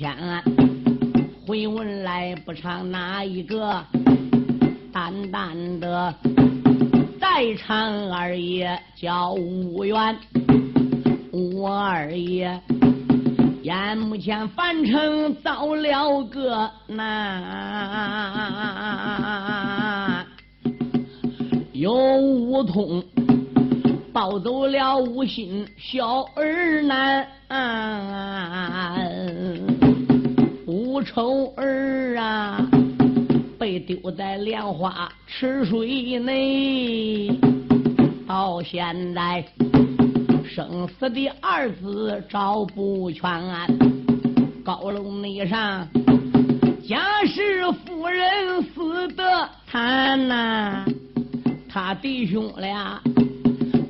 天。回文来不唱哪一个，淡淡的。再唱二爷叫吴元，我二爷眼目前凡尘遭了个难，有五通抱走了五心小儿男，吴丑儿啊。被丢在莲花池水内，到现在生死的二字找不全。高楼内上，贾氏夫人死得惨呐，他弟兄俩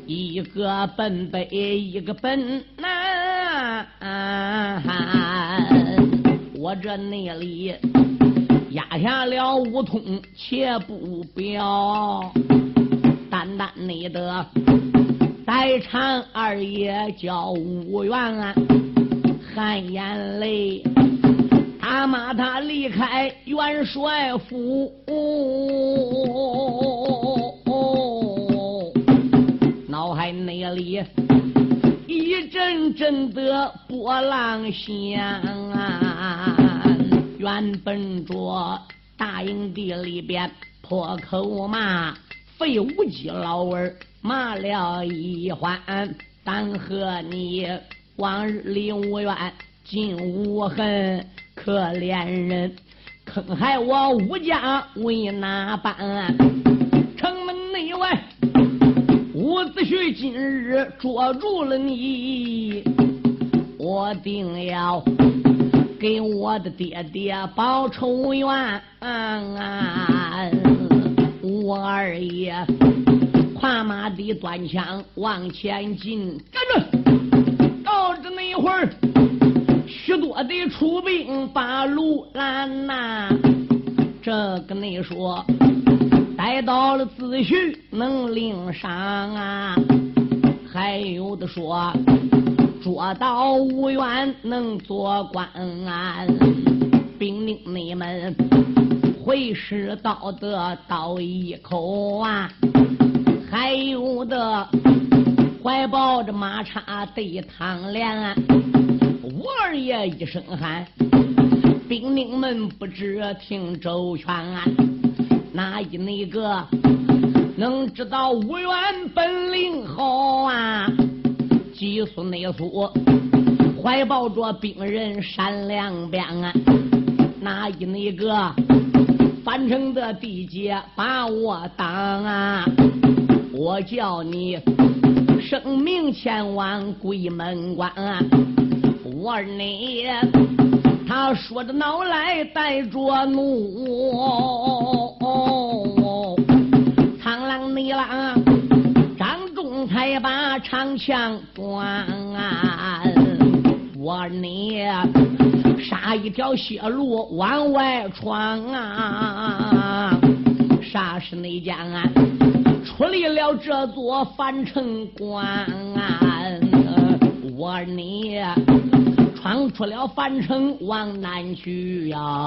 一个奔北，一个奔南，我这内里。压下了五通，且不表。单单你的待产二爷叫吴元，含眼泪，他骂他离开元帅府哦，脑海内里阵阵的波浪响。原本着大营地里边破口骂废无忌老儿骂了一番，但和你往日里无怨尽无恨，可怜人坑害我吴家为哪般？今日捉住了你，我定要。给我的爹爹报仇冤，我二爷跨马的端枪往前进，跟着到这那会儿，许多的出兵把路拦呐。这个你说，逮到了子胥能领赏啊，还有的说。捉到无缘能做官啊，兵令你们会师道德道一口啊！还有的怀抱着马叉对汤连，吴二爷一声喊，兵令们不知听周全啊，哪一那个能知道无缘本领好啊？急速内速，怀抱着兵人闪两边啊！哪一那个樊城的地界把我当啊？我叫你生命千万鬼门关！我二你，他说着恼来带着怒，苍狼你郎。才把长枪断，我你杀一条血路往外闯啊！啥时内将出离了这座樊城关？我你闯出了樊城往南去呀！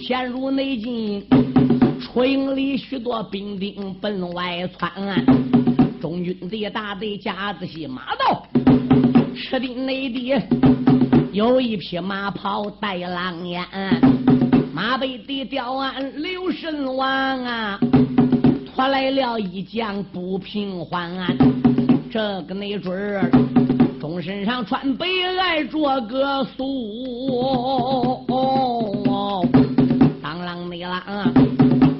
陷入内境，出营里许多兵丁奔外窜。中军的大队夹子戏马到，吃的内地有一匹马跑带狼烟，马背的吊鞍刘神王啊，拖来了一将不平缓，这个没准儿，身上穿白挨着个素，当啷没啷，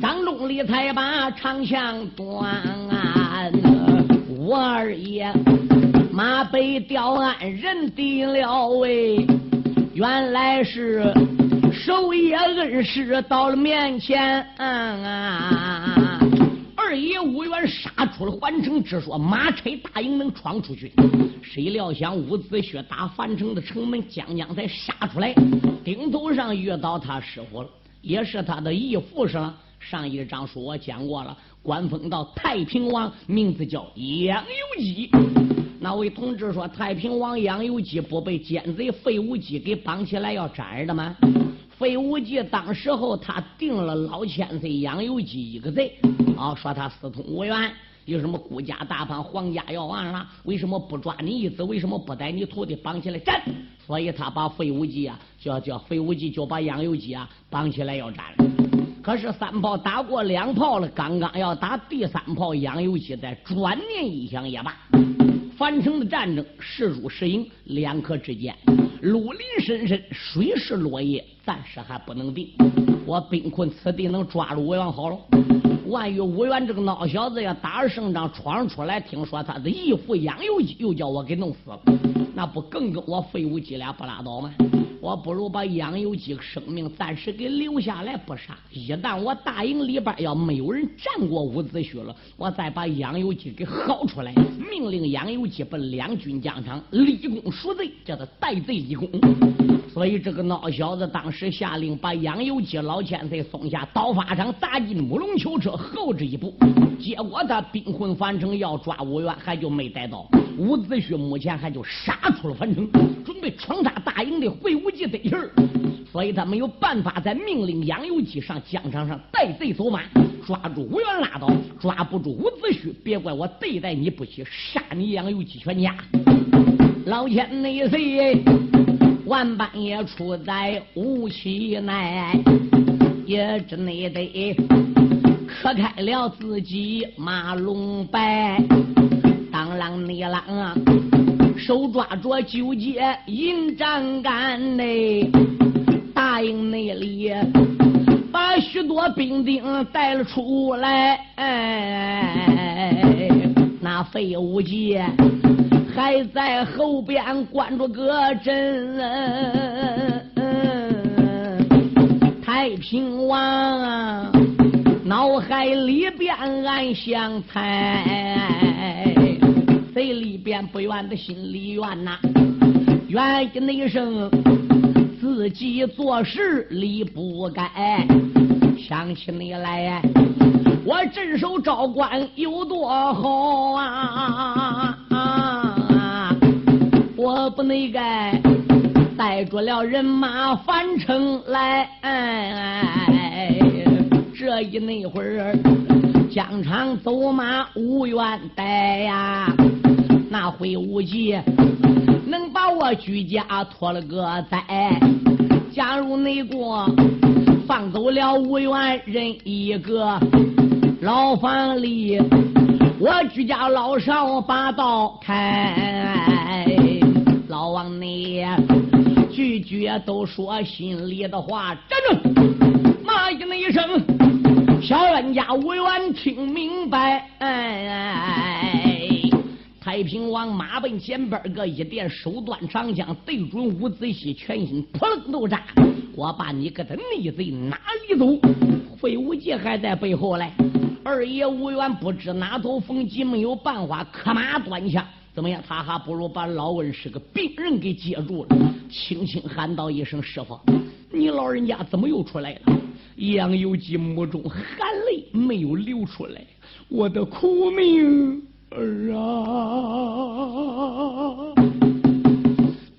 张忠礼才把长枪断。我二爷马背吊鞍，人定了？喂，原来是守夜恩师到了？面前。二爷吴元杀出了樊城，只说马车大营能闯出去。谁料想伍子胥打樊城的城门，将将才杀出来，顶头上遇到他师傅了，也是他的义父上。上一章书我讲过了，官封到太平王，名字叫杨由基。那位同志说，太平王杨由基不被奸贼费无忌给绑起来要斩的吗？费无忌当时候他定了老千岁杨由基一个贼，啊，说他私通无缘，有什么孤家大叛，皇家要完了，为什么不抓你一子？为什么不带你徒弟绑起来斩？所以他把费无忌啊，叫叫费无忌就把杨由基啊绑起来要斩。可是三炮打过两炮了，刚刚要打第三炮，杨由基在转念一想也罢。樊城的战争是输是赢，两可之间，陆林深深，水是落叶，暂时还不能定。我兵困此地，能抓住吴元好了。万一吴元这个孬小子要打着胜仗闯出来，听说他的义父杨由基又叫我给弄死了，那不更跟我费无忌俩不拉倒吗？我不如把杨由基生命暂时给留下来不杀。一旦我大营里边要没有人战过伍子胥了，我再把杨有基给薅出来，命令杨有基奔两军疆场立功赎罪，叫他戴罪所以这个孬小子当时下令把杨由基老千岁送下刀法场，砸进木龙囚车后置一步。结果他兵困樊城，要抓吴元，还就没逮到。伍子胥目前还就杀出了樊城，准备闯杀大营的会武。得气儿，所以他没有办法再命令杨由基上疆场上带贼走马，抓住吴元拉倒，抓不住伍子胥，别怪我对待你不起，杀你杨由基全家。老千内岁，万般也出在无期内，也只内得磕开了自己马龙白，当啷你啷。手抓着九节银帐杆内，大营内里许多兵丁带了出来。哎那费无忌还在后边关着个阵。太平王脑海里边暗想猜。嘴里边不怨的心里怨呐，怨一那声自己做事理不该。想起你来，我镇守昭关有多好啊！啊我不那该带着了人马返城来，这一那会儿疆场走马无缘带呀。那会无忌能把我居家拖了个灾？假如内国放走了无缘人一个，牢房里我居家老少把道开。老王你句句都说心里的话，站住！骂一那一声，小冤家无缘听明白。哎哎哎太平王马奔前边个一点手段长枪对准伍子胥全心扑棱都炸，我把你给他逆贼哪里走？费无忌还在背后嘞。二爷无缘不知哪头逢吉，没有办法，磕马端枪。怎么样？他还不如把老恩是个病人给接住了，轻轻喊道一声：“师傅，你老人家怎么又出来了？”杨有基目中含泪没有流出来，我的苦命。儿啊，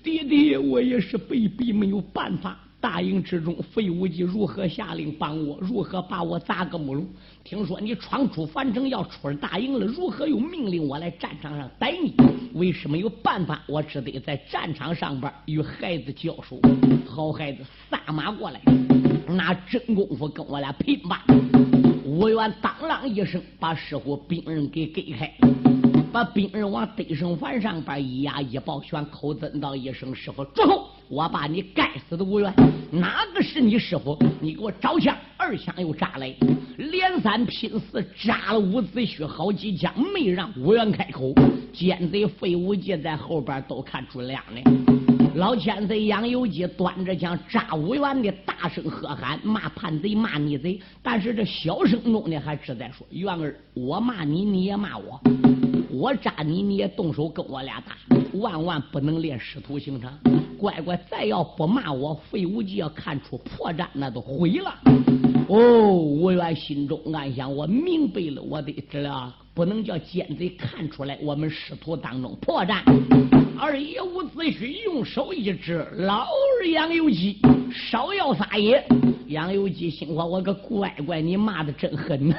爹爹，我也是被逼没有办法。大营之中，费无忌如何下令帮我？如何把我砸个木龙？听说你闯出樊城要出了大营了，如何又命令我来战场上逮你？为什么有办法？我只得在战场上边与孩子交手。好孩子，撒马过来，拿真功夫跟我俩拼吧！吴元当啷一声，把师傅兵刃给给开。把兵刃往得胜幡上边一压一抱拳，口尊道一声：“师傅，住口！我把你该死的无缘，哪个是你师傅？你给我招枪！”二枪又扎来，连三拼四扎了伍子胥好几枪，没让吴元开口。奸贼费无忌在后边都看出亮了。老千岁杨有基端着枪扎五元的，大声喝喊，骂叛贼，骂逆贼。但是这小声中的还只在说：“元儿，我骂你，你也骂我；我扎你，你也动手跟我俩打。万万不能练师徒情长。乖乖，再要不骂我，费无忌要看出破绽，那都毁了。”哦，吴元心中暗想：我明白了，我得知了。不能叫奸贼看出来我们师徒当中破绽。二爷伍子胥用手一指，老儿杨有基，少要撒野。杨有基心话：我个乖乖，你骂的真狠呐！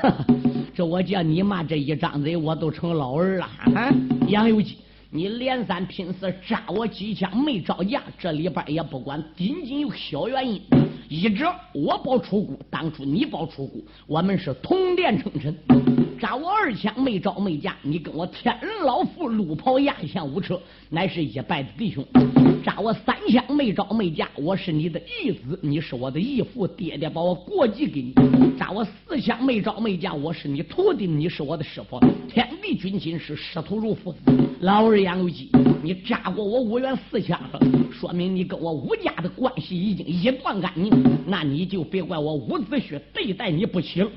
这我叫你妈这一张嘴，我都成老二了啊！杨有基。你连三拼四扎我几枪没招架，这里边也不管，仅仅有小原因。一者我保出谷，当初你保出谷，我们是同殿称臣。扎我二枪没招没架，你跟我天人老父路跑压向五车，乃是一拜的弟兄。扎我三枪没招没架，我是你的义子，你是我的义父，爹爹把我过继给你。扎我四枪没招没架，我是你徒弟，你是我的师傅，天地君亲是师徒如父子。老二杨有基，你扎过我五元四枪，说明你跟我吴家的关系已经一断干净，那你就别怪我伍子胥对待你不起了。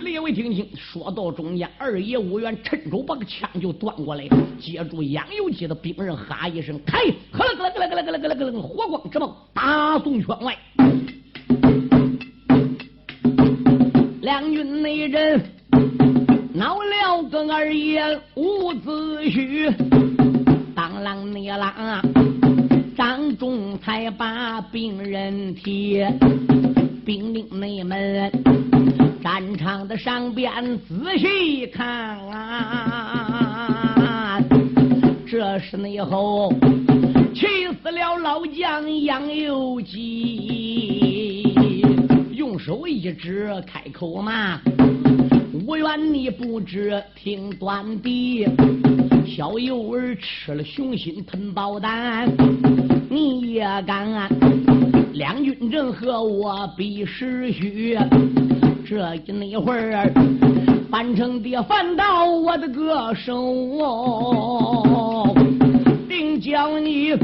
列位听清，说到中间，二爷吴元趁手把个枪就端过来，接住杨有基的兵刃，哈一声开，呵啦呵啦呵啦呵啦呵啦呵啦呵啦，火光直冒，打送圈外，两军内人恼了个二爷伍子胥，当啷你啷，张仲才把兵刃提，兵令内门。战场的上边仔细看啊，这是内后气死了老将杨有基，用手一指开口骂：“无缘你不知听端地，小幼儿吃了雄心吞宝胆，你也敢？两军阵和我比时虚。”这一那会儿，翻成的翻到我的个手，定将你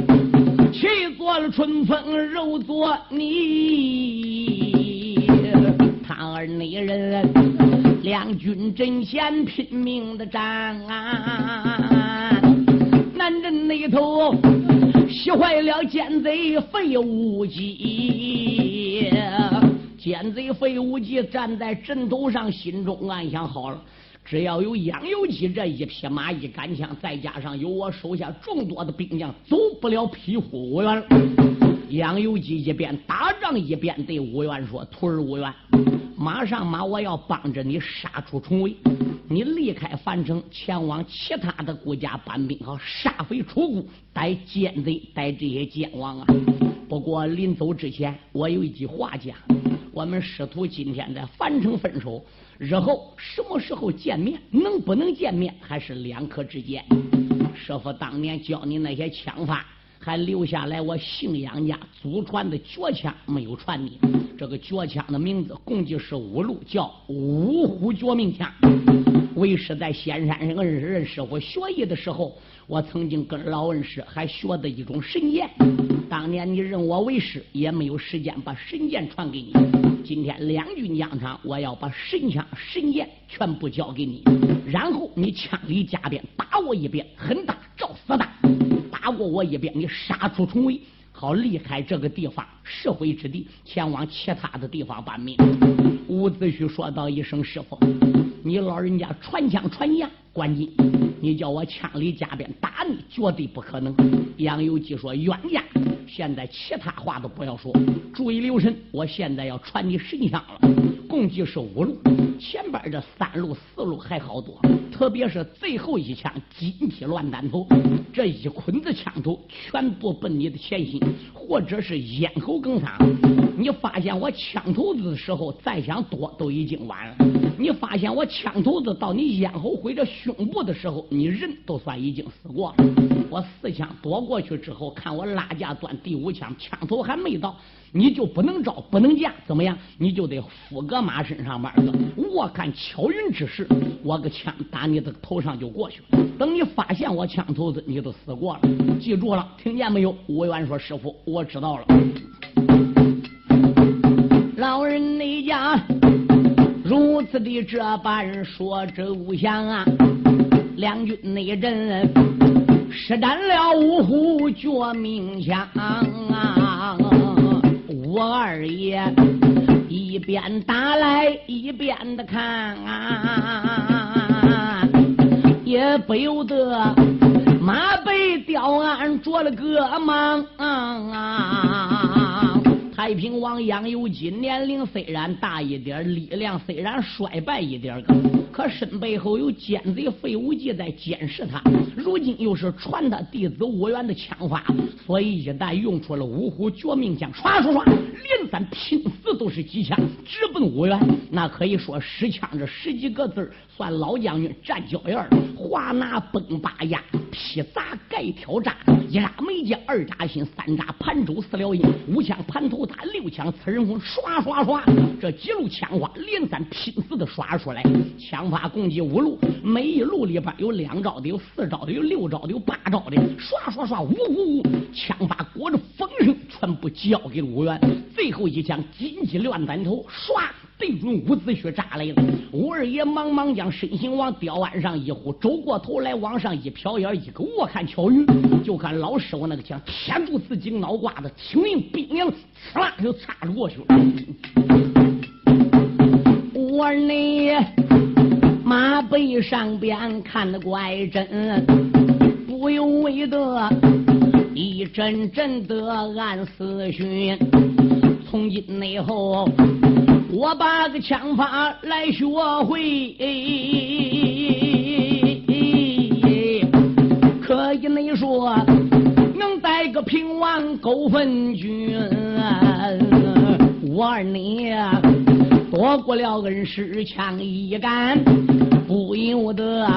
气做了春风，肉做泥。他儿那人两军阵前拼命的战啊，南阵那头喜坏了奸贼费无忌。奸贼费无忌站在阵头上，心中暗想：好了，只要有杨有基这一匹马，一杆枪，再加上有我手下众多的兵将，走不了皮虎五元。杨有基一边打仗一边对武元说：“徒儿武元，马上马，我要帮着你杀出重围。你离开樊城，前往其他的国家搬兵，好杀匪出谷，逮奸贼，逮这些奸王啊！不过临走之前，我有一句话讲。”我们师徒今天在樊城分手，日后什么时候见面，能不能见面，还是两可之间。师傅当年教你那些枪法，还留下来我信仰家祖传的绝枪，没有传你。这个绝枪的名字共计是五路，叫五虎绝命枪。为师在仙山上认识认师傅学艺的时候，我曾经跟老恩师还学的一种神剑。当年你认我为师，也没有时间把神剑传给你。今天两军疆场，我要把神枪、神剑全部交给你，然后你枪里加鞭打我一遍，狠打照死打，打过我一遍，你杀出重围，好离开这个地方是非之地，前往其他的地方把命。伍子胥说道一声：“师傅，你老人家传枪传将，关键你叫我枪里加鞭打你，绝对不可能。”杨有基说：“冤家。”现在其他话都不要说，注意留神。我现在要传你神枪了，共计是五路，前边这三路、四路还好多，特别是最后一枪金鸡乱弹头，这一捆子枪头全部奔你的前心，或者是咽喉梗伤。你发现我枪头子的时候，再想躲都已经晚了。你发现我枪头子到你咽喉或者胸部的时候，你人都算已经死过了。我四枪躲过去之后，看我拉架断。第五枪，枪头还没到，你就不能招，不能架，怎么样？你就得伏搁马身上边个。我看巧云之时，我个枪打你的头上就过去了。等你发现我枪头子，你都死过了。记住了，听见没有？吴元说：“师傅，我知道了。”老人那家如此的这般说，周祥啊，两军内阵施展了五虎绝命枪啊，我二爷一边打来一边的看啊，也不由得马背吊鞍着了个忙啊。太平王杨由基年龄虽然大一点，力量虽然衰败一点，可身背后有奸贼费无忌在监视他。如今又是传他弟子武元的枪法，所以一旦用出了五虎绝命枪，唰唰唰，连三拼死都是机枪直奔武元。那可以说十枪这十几个字算老将军站脚印儿。华拿崩八压，劈砸盖挑扎，一扎眉将，二扎心，三扎盘州四撩阴，五枪盘头打。六枪刺人魂，刷刷刷，这几路枪花连三拼死的刷出来。枪法共计五路，每一路里边有两招的，有四招的，有六招的，有八招的。刷刷刷，呜呜呜，枪法裹着风声，全部交给了武元。最后一枪金鸡乱弹头，唰，对准伍子胥扎来了。武二爷忙忙将身形往吊鞍上一呼，周过头来往上一瞟眼，一个我看巧云，就看老师傅那个枪，天柱自己脑瓜子，青云冰凉。唰就擦着过去了。我你马背上边看得怪真，不由为得一阵阵的暗思绪。从今以后，我把个枪法来学会，可以你说能。带个平王勾分军，我二你躲过了恩师枪一杆，不由得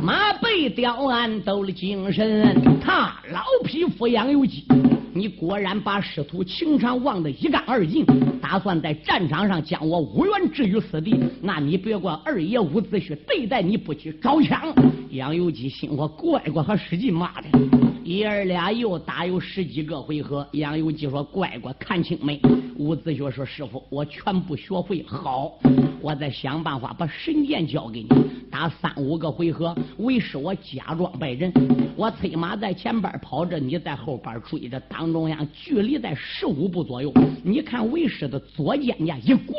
马背吊鞍抖了精神。他老匹夫杨有基。你果然把师徒情长忘得一干二净，打算在战场上将我无缘置于死地。那你别怪二爷伍子胥对待你不起，高枪。杨由基心说：乖乖和使劲骂的，爷儿俩又打有十几个回合。杨由基说：乖乖看清没？伍子胥说：师傅，我全部学会。好，我再想办法把神剑交给你。打三五个回合，为师我假装败阵，我催马在前边跑着，你在后边追着打。当中呀距离在十五步左右，你看为师的左肩胛一滚。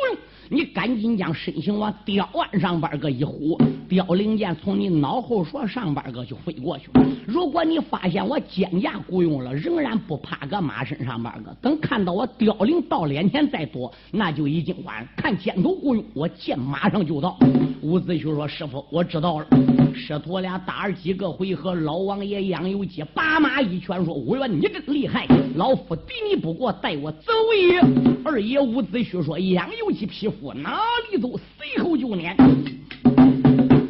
你赶紧将身形往吊鞍上边个一呼，凋零剑从你脑后说上边个就飞过去了。如果你发现我肩胛雇用了，仍然不趴个马身上边个，等看到我凋零到脸前再躲，那就已经晚。看肩头雇佣，我剑马上就到。伍子胥说：“师傅，我知道了。”师徒俩打了几个回合，老王爷杨有基把马一拳说：“武元，你真厉害，老夫敌你不过，带我走也。”二爷伍子胥说：“杨有基匹夫。”我哪里走？随后就撵。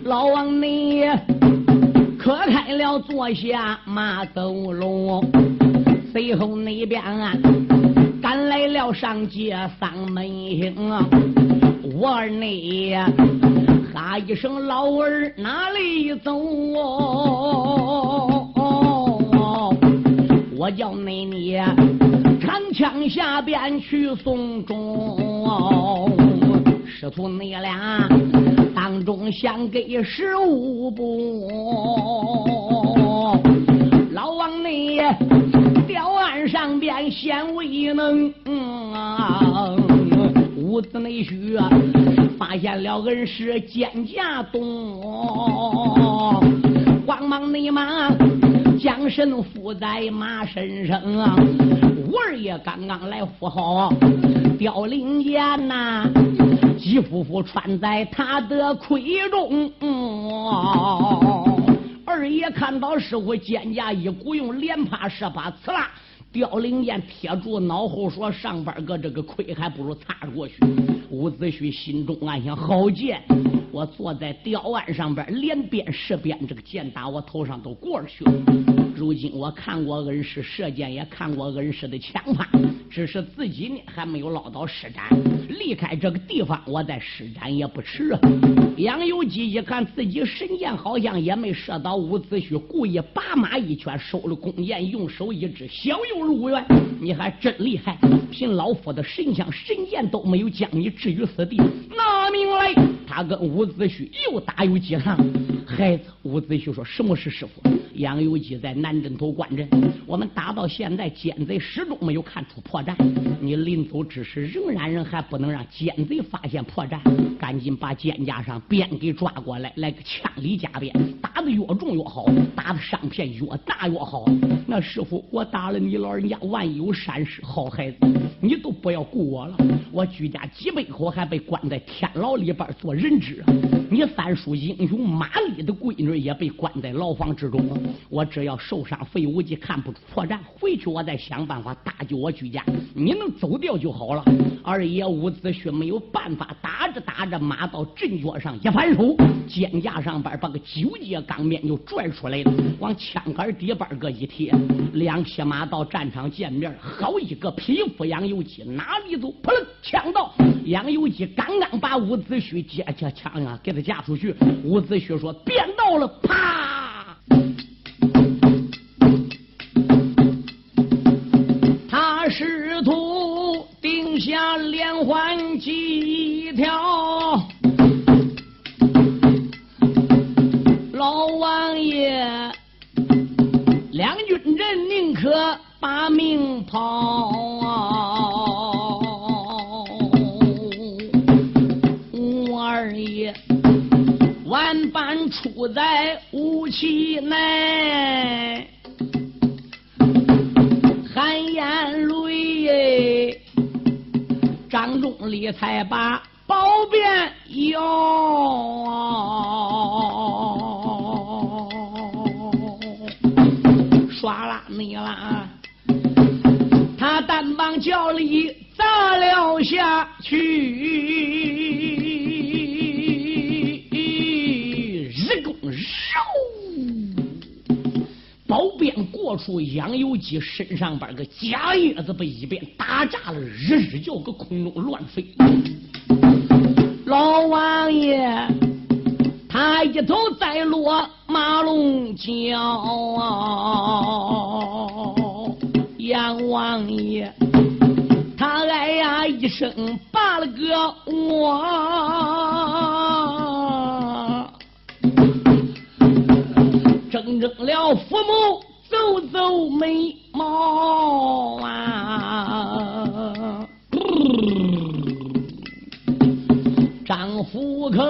老王你可开了坐下马走路，随后那边赶来了上街丧门星。我儿你哈一声老儿哪里走？我叫你你长枪下边去送终。师徒你俩当中相给十五步，老王你吊案上边显威能，伍子内婿发现了恩师肩胛动，慌忙内忙将身附在马身上，五二爷刚刚来扶好凋零剑呐。吉夫妇穿在他的盔中，二爷看到师傅肩胛一鼓，用连趴射把，刺啦，凋零剑贴住脑后，说上边个这个盔还不如擦过去。伍子胥心中暗想：好剑，我坐在吊案上边，连鞭十鞭，这个剑打我头上都过去了。如今我看过恩师射箭，也看过恩师的枪法，只是自己呢还没有捞到施展。离开这个地方，我再施展也不迟。杨有基一看自己神箭好像也没射到伍子胥，故意拔马一拳，收了弓箭，用手一指，小右陆远，你还真厉害！凭老夫的神枪神剑都没有将你置于死地。拿命来！他跟伍子胥又打又几场。孩子，伍子胥说：“什么是师傅？”杨有基在南镇头关阵，我们打到现在，奸贼始终没有看出破绽。你临走之时，仍然人还不能让奸贼发现破绽，赶紧把肩胛上鞭给抓过来，来个千里加鞭，打的越重越好，打的伤片越大越好。那师傅，我打了你老人家，万一有闪失，好孩子，你都不要顾我了。我居家几百口还被关在天牢里边做人人质，你三叔英雄马丽的闺女也被关在牢房之中。我只要受伤废武技看不出破绽，回去我再想办法搭救我居家。你能走掉就好了。二爷伍子胥没有办法，打着打着马到阵脚上一反手，肩架上边把个九节钢鞭就拽出来了，往枪杆底板个一贴，两匹马到战场见面，好一个匹夫杨由基哪里走？扑棱枪到，杨由基刚刚把伍子胥接这枪啊给他嫁出去，伍子胥说变道了，啪！角。杨王爷，他哎呀一声拔了个我。睁睁了父母，皱皱眉毛啊！张虎口，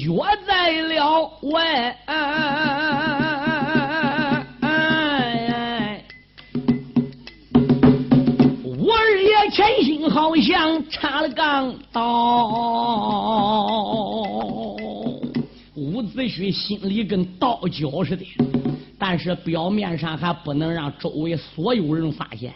约在了外。我二爷前心好像插了钢刀，伍子胥心里跟刀绞似的，但是表面上还不能让周围所有人发现。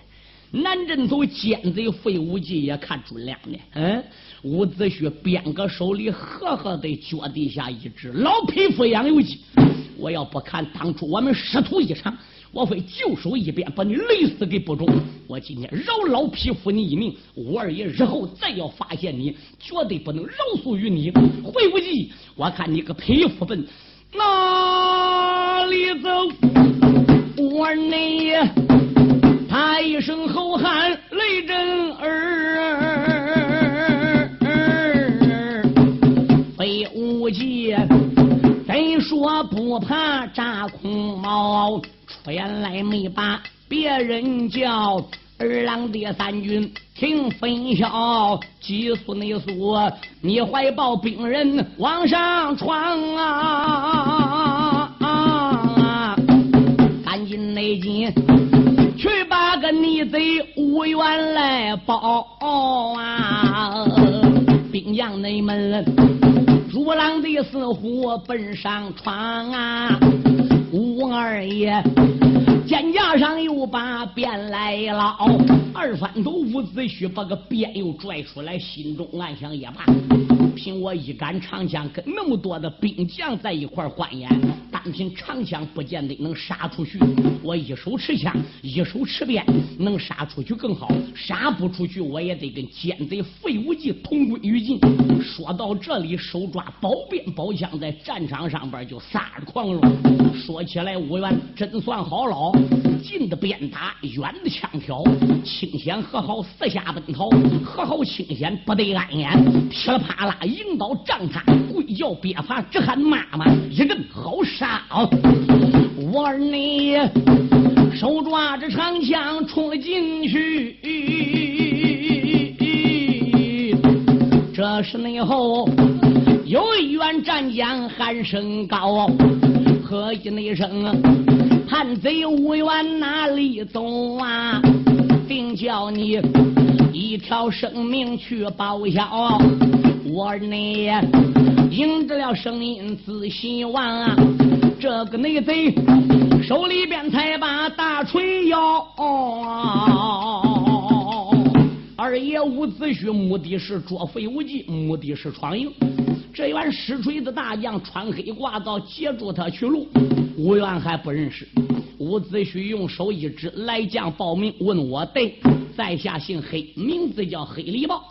南镇头奸贼费无忌也看准了呢。嗯，伍子胥边个手里呵呵的脚底下一只老匹夫杨有基，我要不看当初我们师徒一场。我非就手一鞭把你勒死给不中！我今天饶老匹夫你一命，五二爷日后再要发现你，绝对不能饶恕于你。费无忌，我看你个匹夫奔哪里走？我二爷他一声吼不怕炸空毛？原来没把别人叫二郎第三军听分晓，急速内速，你怀抱兵人往上闯啊！赶紧内进，去把个逆贼吴元来报啊！兵将内门，如狼的似虎奔上床啊！吴二爷肩胛上又把鞭来了，二番头伍子胥把个鞭又拽出来，心中暗想也罢。凭我一杆长枪，跟那么多的兵将在一块欢演，凭长枪不见得能杀出去。我一手持枪，一手持鞭，能杀出去更好。杀不出去，我也得跟奸贼费无忌同归于尽。说到这里，手抓宝鞭宝枪，在战场上边就撒着狂了。说起来，吴元真算好老，近的鞭打，远的枪挑，清闲和好四下奔逃，和好清闲不得安言，噼里啪啦。引导仗他，跪叫别发，直喊妈妈，一阵好杀！好我儿你手抓着长枪冲了进去，这时内后有一员战将喊声高，喝一声，叛贼无缘哪里走啊？定叫你一条生命去报销。我儿你应着了声音仔细望啊，这个内贼手里边才把大锤摇。二爷伍子胥目的是捉费无忌，目的是闯营。这员使锤的大将穿黑挂造，截住他去路。吴元还不认识。伍子胥用手一指，来将报名，问我对，在下姓黑，名字叫黑狸豹。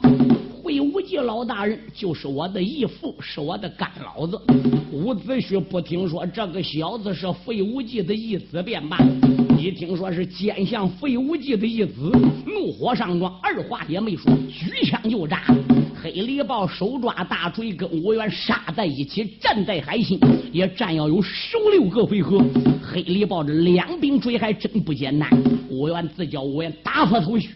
费无忌老大人就是我的义父，是我的干老子。伍子胥不听说这个小子是费无忌的义子便罢，一听说是奸相费无忌的义子，怒火上撞，二话也没说，举枪就扎。黑狸豹手抓大锤，跟吴元杀在一起，站在海心，也战要有十六个回合。黑里豹这两柄锤还真不简单。吴元自叫吴元打破头绪，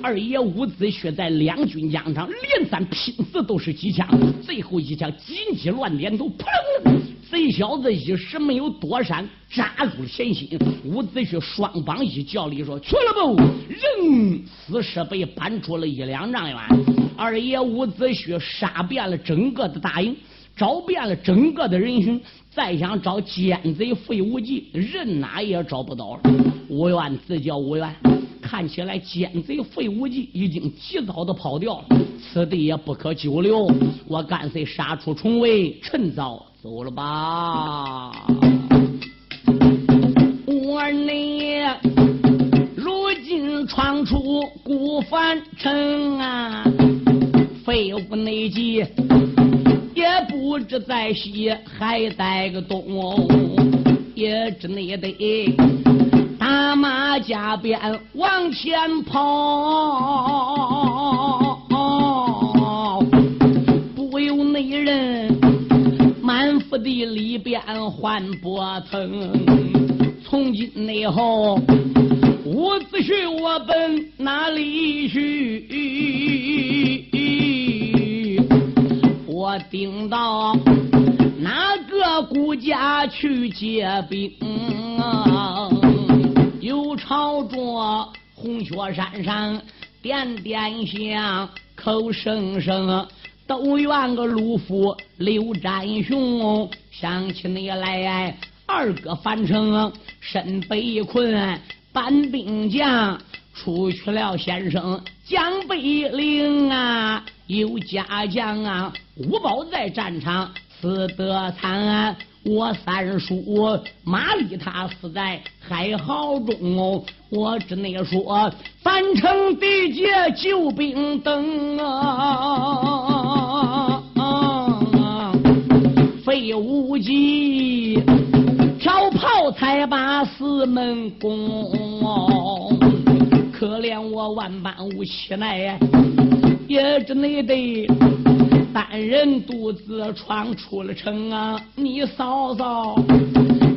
二爷伍子胥在两军疆场连三拼死都是几枪，最后一枪金鸡乱点头，扑棱！贼小子一时没有躲闪，扎入前心。伍子胥双膀一叫力说：“去了不？”人死尸被搬出了一两丈远。二爷伍子胥杀遍了整个的大营，找遍了整个的人群，再想找奸贼费无忌，任哪也找不到了。吴元自叫吴元，看起来奸贼费无忌已经及早的跑掉了，此地也不可久留，我干脆杀出重围，趁早走了吧。我你如今闯出孤帆城啊！废物内急，也不知在西还带个东，也只内得打马加鞭往前跑，不由那人满腹的里边患不疼。从今以后，伍子胥我奔哪里去？兵到哪个国家去借兵？有朝着红雪山上点点香，口声声都怨个鲁夫刘占雄。想起你来，二哥樊城身被困，搬兵将出去了，先生江北岭啊，有家将啊。五宝在战场死得惨，我三叔马丽他死在海壕中哦。我只能说，樊城地界救兵等啊，费无忌挑炮才把四门攻，可怜我万般无奈，也只能得。单人独自闯出了城啊！你嫂嫂，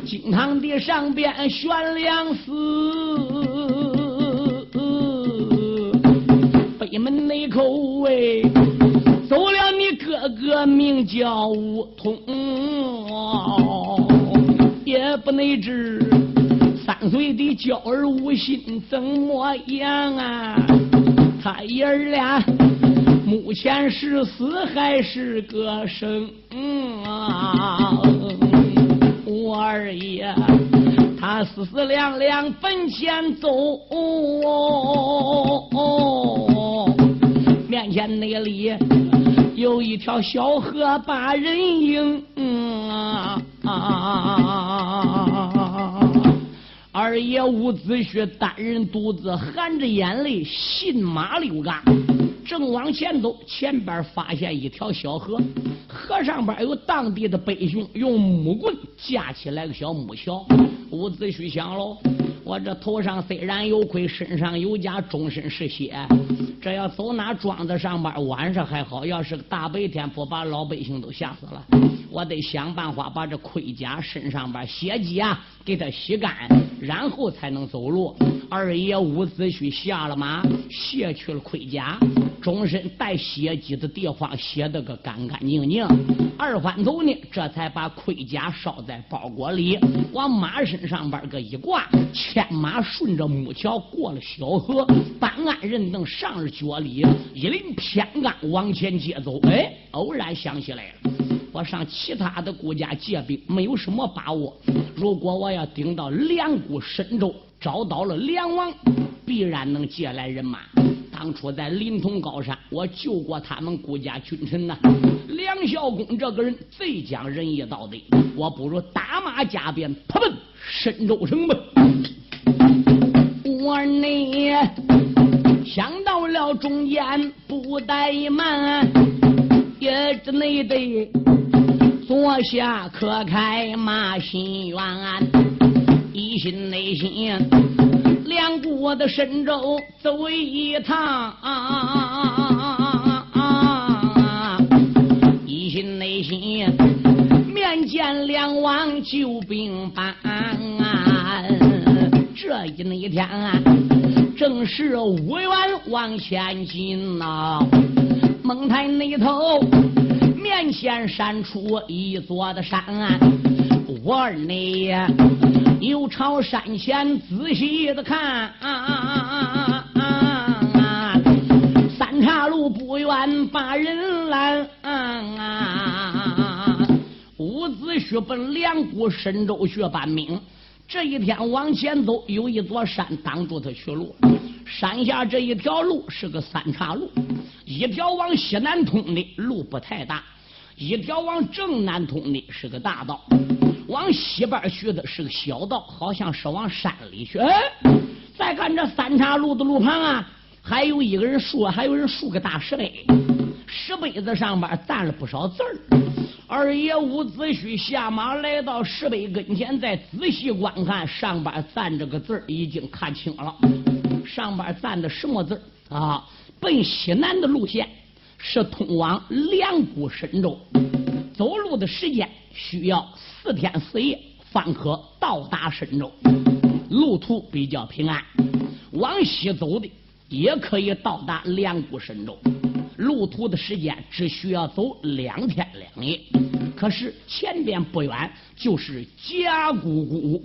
金堂的上边悬梁死，北门那口哎，走了你哥哥名叫吴通，也不能知三岁的娇儿无心怎么样啊？他爷儿俩。目前是死还是个生？啊，我二爷他，四四两两奔前走。面前那里有一条小河把人迎。二爷伍子胥单人独自含着眼泪，信马溜嘎，正往前走。前边发现一条小河，河上边有当地的百姓用木棍架起来个小木桥。伍子胥想喽。我这头上虽然有盔，身上有甲，终身是血。这要走那庄子上班，晚上还好；要是大白天，不把老百姓都吓死了。我得想办法把这盔甲身上边血迹啊给它洗干，然后才能走路。二爷伍子胥下了马，卸去了盔甲，终身带血迹的地方洗得个干干净净。二番头呢，这才把盔甲烧在包裹里，往马身上边个一挂。牵马顺着木桥过了小河，办案人等上了脚里，一领偏杆往前接走。哎，偶然想起来了，我上其他的国家借兵没有什么把握。如果我要顶到两股神州，找到了梁王，必然能借来人马。当初在临潼高山，我救过他们顾家君臣呐。梁孝公这个人最讲仁义道德，我不如打马加鞭，扑奔神州城吧。我呢想到了中间不怠慢，也只内得坐下可开马心愿，一心内心两国的神州走一趟，一心内心面见两王救兵班。这一那一天啊，正是五元往前进呐。蒙台那头面前闪出一座的山，啊我儿呢又朝山前仔细的看啊，三岔路不远把人拦。伍子胥奔两股神州去搬兵。这一天往前走，有一座山挡住他去路。山下这一条路是个三岔路，一条往西南通的路不太大，一条往正南通的是个大道，往西边去的是个小道，好像是往山里去。哎，再看这三岔路的路旁啊，还有一个人竖，还有人竖个大石碑，石碑子上边站了不少字儿。二爷伍子胥下马来到石碑跟前，再仔细观看，上边站着个字已经看清了。上边站的什么字啊？奔西南的路线是通往两股神州，走路的时间需要四天四夜方可到达神州，路途比较平安。往西走的也可以到达两股神州。路途的时间只需要走两天两夜，可是前边不远就是甲骨谷，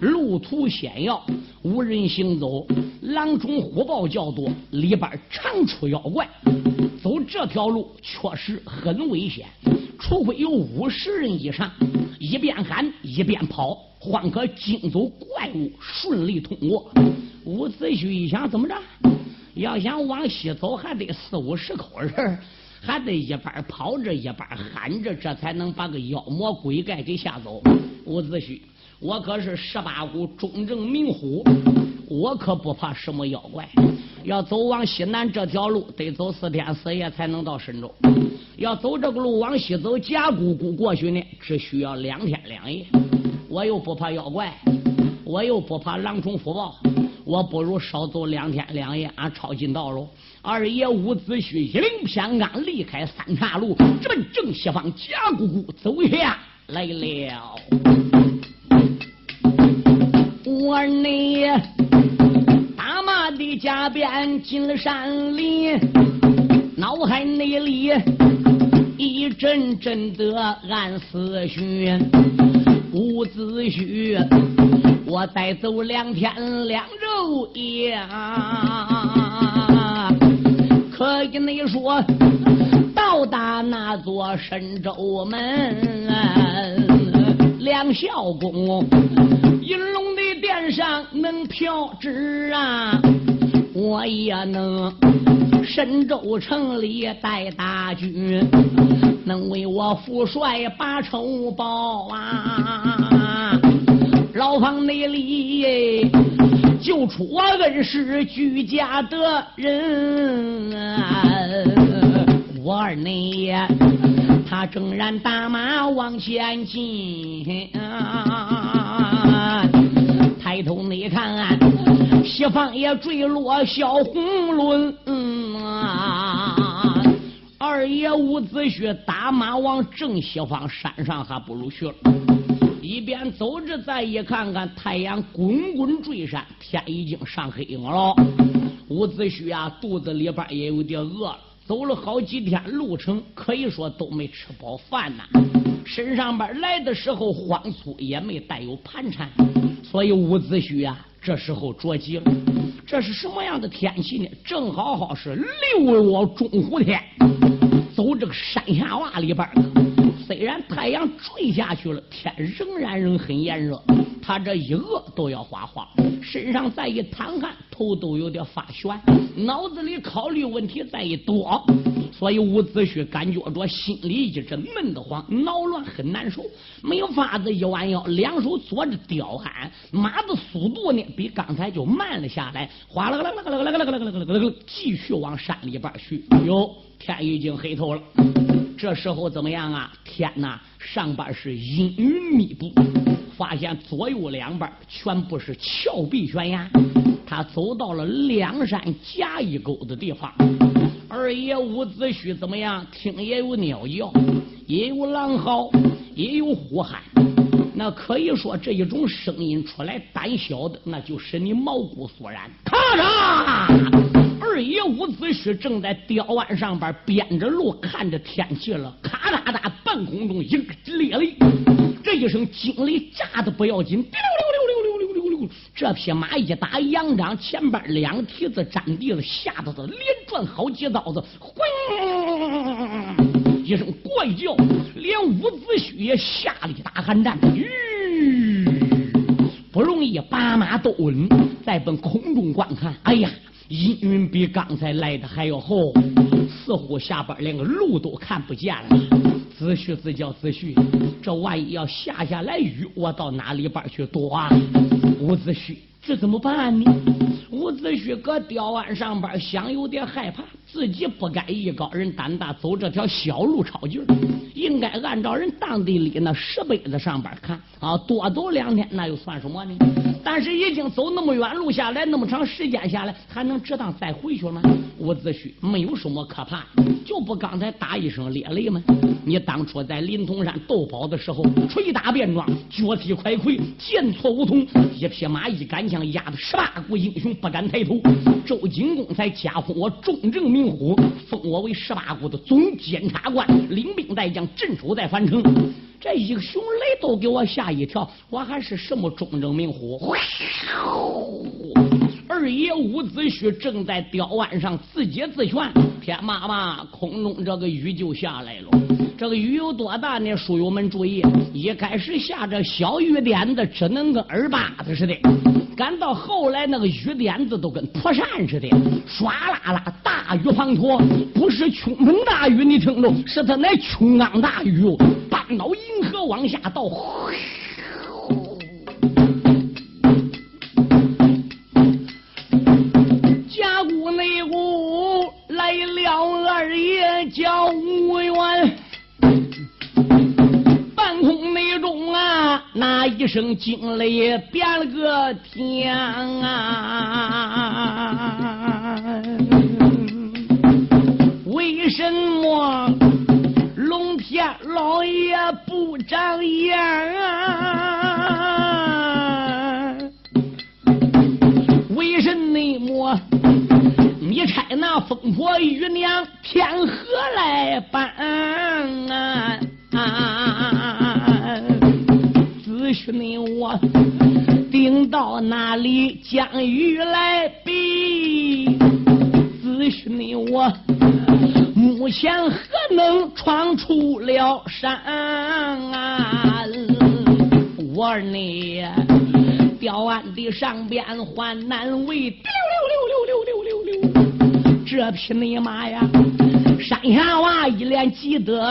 路途险要，无人行走，狼虫虎豹较多，里边常出妖怪，走这条路确实很危险，除非有五十人以上，一边喊一边跑，方可惊走怪物，顺利通过。伍子胥一想，怎么着？要想往西走，还得四五十口人，还得一边跑着一边喊着，这才能把个妖魔鬼怪给吓走。伍子胥，我可是十八股中正明虎，我可不怕什么妖怪。要走往西南这条路，得走四天四夜才能到神州。要走这个路往西走，假姑姑过去呢，只需要两天两夜。我又不怕妖怪，我又不怕狼虫虎豹。我不如少走两天两夜，俺抄近道喽。二爷伍子胥一领偏杆，离开三岔路，直奔正西方贾姑姑走下来了。我儿你打马的加鞭进了山里，脑海内里一阵阵的暗思绪，伍子胥。我再走两天两昼夜，可以你说到达那座神州门，梁孝公银龙的殿上能飘纸啊，我也能神州城里带大军，能为我父帅把仇报啊！牢房内里救出我恩师居家的人，我二内他正然打马往前进。抬头你看，西方也坠落小红轮。二爷伍子胥打马往正西方山上还不如去了。一边走着，再一看看太阳滚滚坠山，天已经上黑了。伍子胥啊，肚子里边也有点饿了。走了好几天路程，可以说都没吃饱饭呐。身上边来的时候荒粗，也没带有盘缠。所以伍子胥啊，这时候着急了。这是什么样的天气呢？正好好是六月中午天，走这个山下洼里边。虽然太阳坠下去了，天仍然仍很炎热。他这一饿都要发慌，身上再一淌汗，头都有点发眩，脑子里考虑问题再一多，所以伍子胥感觉着心里一阵闷得慌，脑乱很难受，没有法子，一弯腰，两手左着吊鞍，马的速度呢比刚才就慢了下来，哗啦啦啦啦啦啦啦啦啦啦啦，继续往山里边去。哟，天已经黑透了。这时候怎么样啊？天呐，上边是阴云密布，发现左右两边全部是峭壁悬崖。他走到了两山夹一沟的地方。二爷伍子胥怎么样？听也有鸟叫，也有狼嚎，也有呼喊。那可以说这一种声音出来，胆小的那就使你毛骨悚然。咔嚓！二爷伍子胥正在吊湾上边编着路看着天气了，咔哒哒，半空中一个裂雷，这一声惊雷炸的不要紧，溜溜溜溜溜溜溜溜，这匹马一打仰掌，前边两蹄子沾地了，吓得他连转好几刀子，轰！一声怪叫，连伍子胥也吓了一大寒战，吁，不容易把马都稳，再奔空中观看，哎呀！阴云比刚才来的还要厚，似乎下边连个路都看不见了。子胥自叫子胥，这万一要下下来雨，我到哪里边去躲啊？伍子胥，这怎么办呢？伍子胥搁吊湾上边想，有点害怕。自己不该艺高人胆大，走这条小路抄近应该按照人当地里那石碑子上边看啊，多走两天那又算什么呢？但是已经走那么远路下来，那么长时间下来，还能值当再回去吗？伍子胥没有什么可怕，就不刚才打一声烈雷吗？你当初在临潼山斗宝的时候，捶打便装，脚踢快盔，剑错梧桐，一匹马一杆枪压得十八股英雄不敢抬头。周景公才加封我重正。明虎封我为十八股的总监察官，领兵带将镇守在樊城。这一个熊雷都给我吓一跳，我还是什么忠正明虎？二爷伍子胥正在吊案上自解自旋，天妈妈，空中这个雨就下来了。这个雨有多大呢？书友们注意，一开始下着小雨点子，只能跟耳巴子似的；赶到后来，那个雨点子都跟破扇似的，唰啦啦，大雨滂沱，不是倾盆大雨，你听着，是他那倾缸大雨哦，半岛银河往下倒。嘿声惊雷变了个天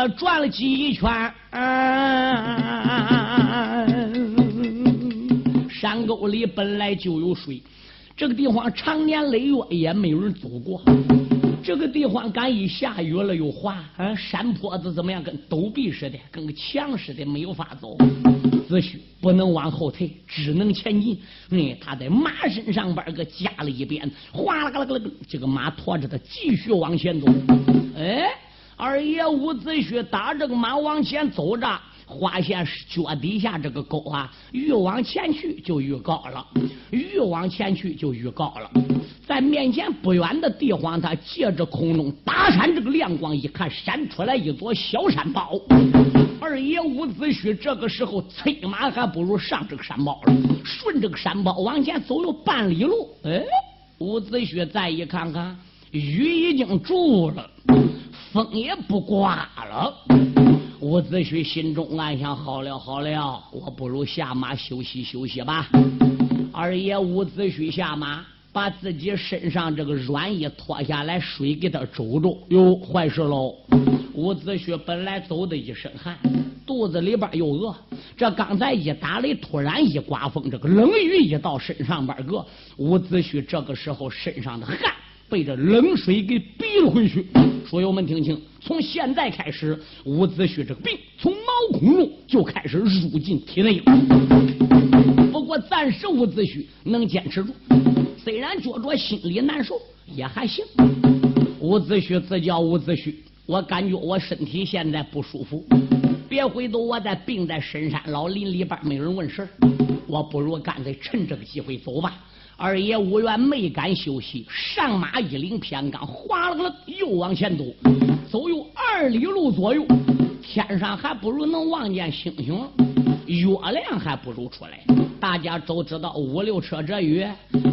转了几圈，山沟里本来就有水，这个地方长年累月也没有人走过。这个地方敢一下雨了又滑，啊，山坡子怎么样？跟陡壁似的，跟个墙似的，没有法走。子虚不能往后退，只能前进。嗯，他在马身上边个加了一鞭，哗啦啦啦啦，这个马驮着他继续往前走。哎，二爷伍子胥打这个马往前走着。发现脚底下这个沟啊，越往前去就越高了，越往前去就越高了。在面前不远的地方，他借着空中大山这个亮光一看，闪出来一座小山包。二爷伍子胥这个时候催马，还不如上这个山包了。顺这个山包往前走有半里路，哎，伍子胥再一看看，雨已经住了，风也不刮了。伍子胥心中暗想：好了好了，我不如下马休息休息吧。二爷伍子胥下马，把自己身上这个软衣脱下来，水给他周着。哟，坏事喽！伍子胥本来走的一身汗，肚子里边又饿，这刚才一打雷，突然一刮风，这个冷雨一到身上边个，伍子胥这个时候身上的汗。被这冷水给逼了回去。书友们听清，从现在开始，伍子胥这个病从毛孔中就开始入进体内了。不过暂时伍子胥能坚持住，虽然觉着心里难受，也还行。伍子胥自叫伍子胥，我感觉我身体现在不舒服，别回头我再病在深山老林里边，没人问事我不如干脆趁这个机会走吧。二爷无缘没敢休息，上马一领偏刚，哗啦啦又往前走，走有二里路左右，天上还不如能望见星星，月亮还不如出来。大家都知道五六车这雨，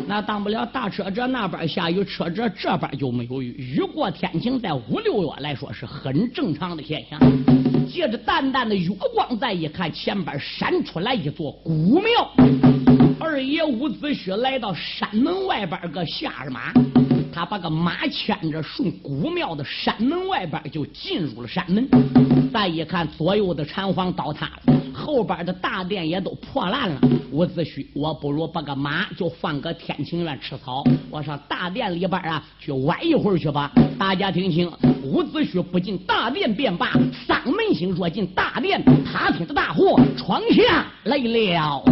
那当不了大车这那边下雨，车这这边就没有雨。雨过天晴，在五六月来说是很正常的现象。借着淡淡的月光，再一看，前边闪出来一座古庙。二爷伍子胥来到山门外边个下着马，他把个马牵着顺古庙的山门外边就进入了山门。再一看，左右的禅房倒塌了，后边的大殿也都破烂了。伍子胥，我不如把个马就放个天晴院吃草，我上大殿里边啊去玩一会儿去吧。大家听清，伍子胥不进大殿便罢，丧门星若进大殿，他听的大祸闯下来了。